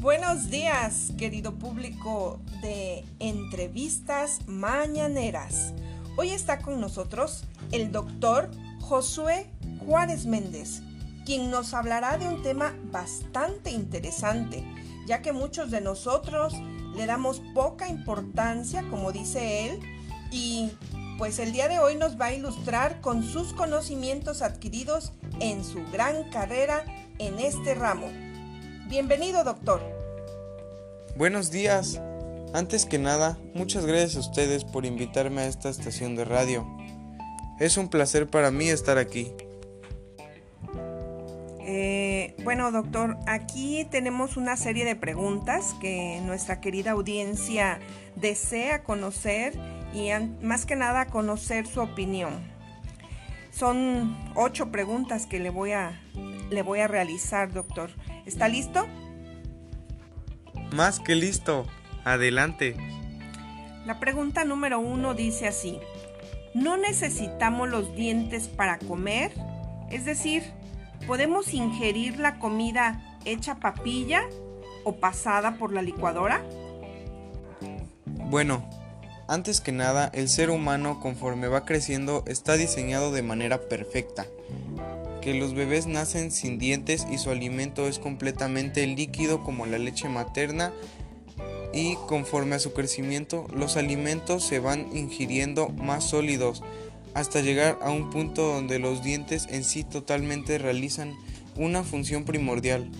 Buenos días, querido público de entrevistas mañaneras. Hoy está con nosotros el doctor Josué Juárez Méndez, quien nos hablará de un tema bastante interesante, ya que muchos de nosotros le damos poca importancia, como dice él, y pues el día de hoy nos va a ilustrar con sus conocimientos adquiridos en su gran carrera en este ramo. Bienvenido, doctor. Buenos días. Antes que nada, muchas gracias a ustedes por invitarme a esta estación de radio. Es un placer para mí estar aquí. Eh, bueno, doctor, aquí tenemos una serie de preguntas que nuestra querida audiencia desea conocer y más que nada conocer su opinión. Son ocho preguntas que le voy a, le voy a realizar, doctor. ¿Está listo? Más que listo. Adelante. La pregunta número uno dice así. ¿No necesitamos los dientes para comer? Es decir, ¿podemos ingerir la comida hecha papilla o pasada por la licuadora? Bueno, antes que nada, el ser humano conforme va creciendo está diseñado de manera perfecta. Que los bebés nacen sin dientes y su alimento es completamente líquido como la leche materna y conforme a su crecimiento los alimentos se van ingiriendo más sólidos hasta llegar a un punto donde los dientes en sí totalmente realizan una función primordial.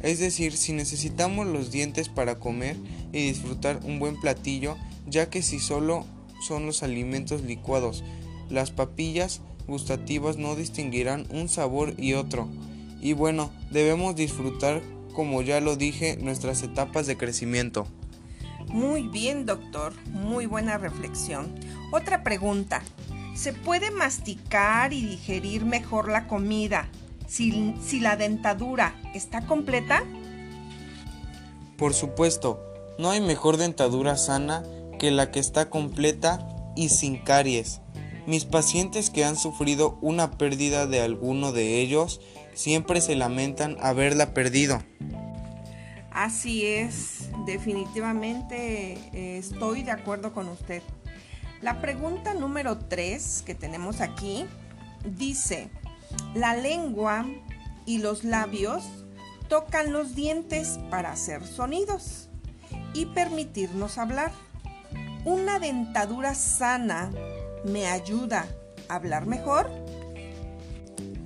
Es decir, si necesitamos los dientes para comer y disfrutar un buen platillo, ya que si solo son los alimentos licuados, las papillas gustativas no distinguirán un sabor y otro. Y bueno, debemos disfrutar, como ya lo dije, nuestras etapas de crecimiento. Muy bien, doctor. Muy buena reflexión. Otra pregunta. ¿Se puede masticar y digerir mejor la comida si, si la dentadura está completa? Por supuesto, no hay mejor dentadura sana que la que está completa y sin caries. Mis pacientes que han sufrido una pérdida de alguno de ellos siempre se lamentan haberla perdido. Así es, definitivamente eh, estoy de acuerdo con usted. La pregunta número 3 que tenemos aquí dice, la lengua y los labios tocan los dientes para hacer sonidos y permitirnos hablar. ¿Una dentadura sana me ayuda a hablar mejor?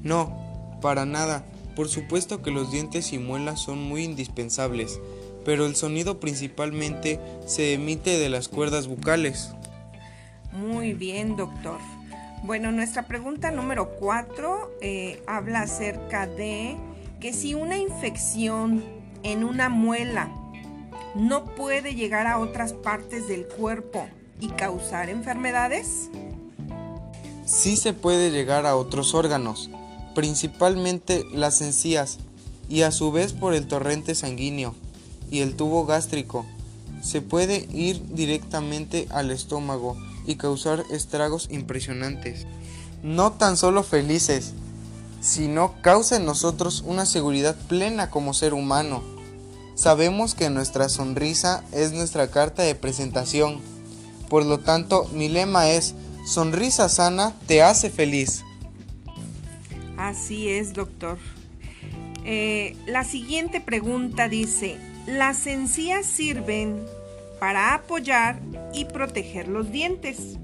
No, para nada. Por supuesto que los dientes y muelas son muy indispensables, pero el sonido principalmente se emite de las cuerdas bucales. Muy bien, doctor. Bueno, nuestra pregunta número 4 eh, habla acerca de que si una infección en una muela no puede llegar a otras partes del cuerpo y causar enfermedades? Sí se puede llegar a otros órganos, principalmente las encías, y a su vez por el torrente sanguíneo y el tubo gástrico. Se puede ir directamente al estómago y causar estragos impresionantes. No tan solo felices, sino causa en nosotros una seguridad plena como ser humano. Sabemos que nuestra sonrisa es nuestra carta de presentación. Por lo tanto, mi lema es, sonrisa sana te hace feliz. Así es, doctor. Eh, la siguiente pregunta dice, ¿las encías sirven para apoyar y proteger los dientes?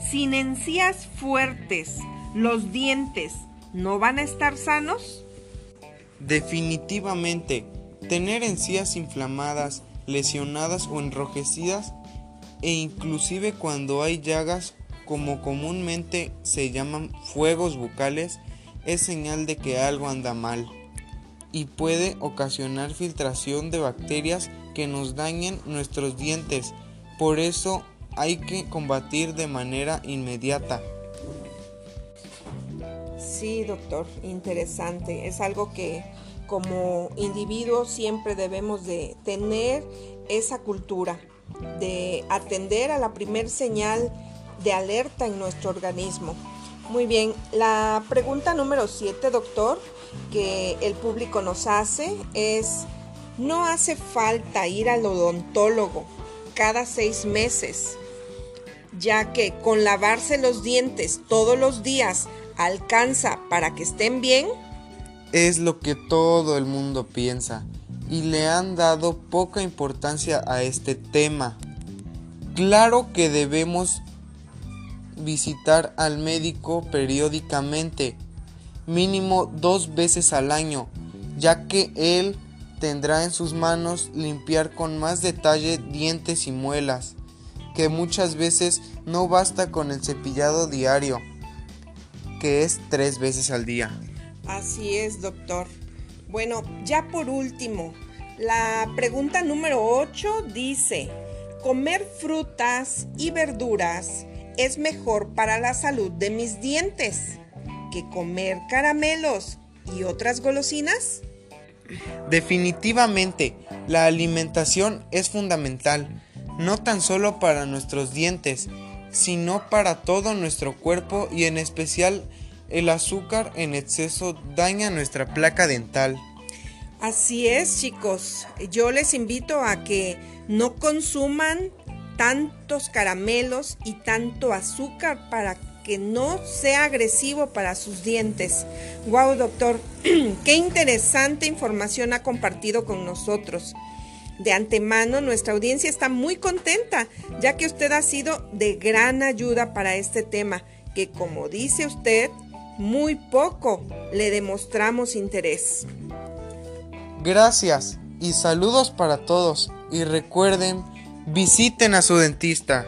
Sin encías fuertes, ¿los dientes no van a estar sanos? Definitivamente, tener encías inflamadas, lesionadas o enrojecidas e inclusive cuando hay llagas como comúnmente se llaman fuegos bucales es señal de que algo anda mal y puede ocasionar filtración de bacterias que nos dañen nuestros dientes. Por eso hay que combatir de manera inmediata. Sí, doctor, interesante. Es algo que como individuos siempre debemos de tener esa cultura de atender a la primer señal de alerta en nuestro organismo. Muy bien, la pregunta número 7, doctor, que el público nos hace es, No hace falta ir al odontólogo cada seis meses, ya que con lavarse los dientes todos los días alcanza para que estén bien. Es lo que todo el mundo piensa y le han dado poca importancia a este tema. Claro que debemos visitar al médico periódicamente, mínimo dos veces al año, ya que él tendrá en sus manos limpiar con más detalle dientes y muelas, que muchas veces no basta con el cepillado diario, que es tres veces al día. Así es, doctor. Bueno, ya por último, la pregunta número 8 dice, ¿comer frutas y verduras es mejor para la salud de mis dientes que comer caramelos y otras golosinas? Definitivamente, la alimentación es fundamental, no tan solo para nuestros dientes, sino para todo nuestro cuerpo y en especial el azúcar en exceso daña nuestra placa dental. Así es, chicos. Yo les invito a que no consuman tantos caramelos y tanto azúcar para que no sea agresivo para sus dientes. Wow, doctor, qué interesante información ha compartido con nosotros. De antemano, nuestra audiencia está muy contenta, ya que usted ha sido de gran ayuda para este tema, que como dice usted, muy poco le demostramos interés. Gracias y saludos para todos y recuerden, visiten a su dentista.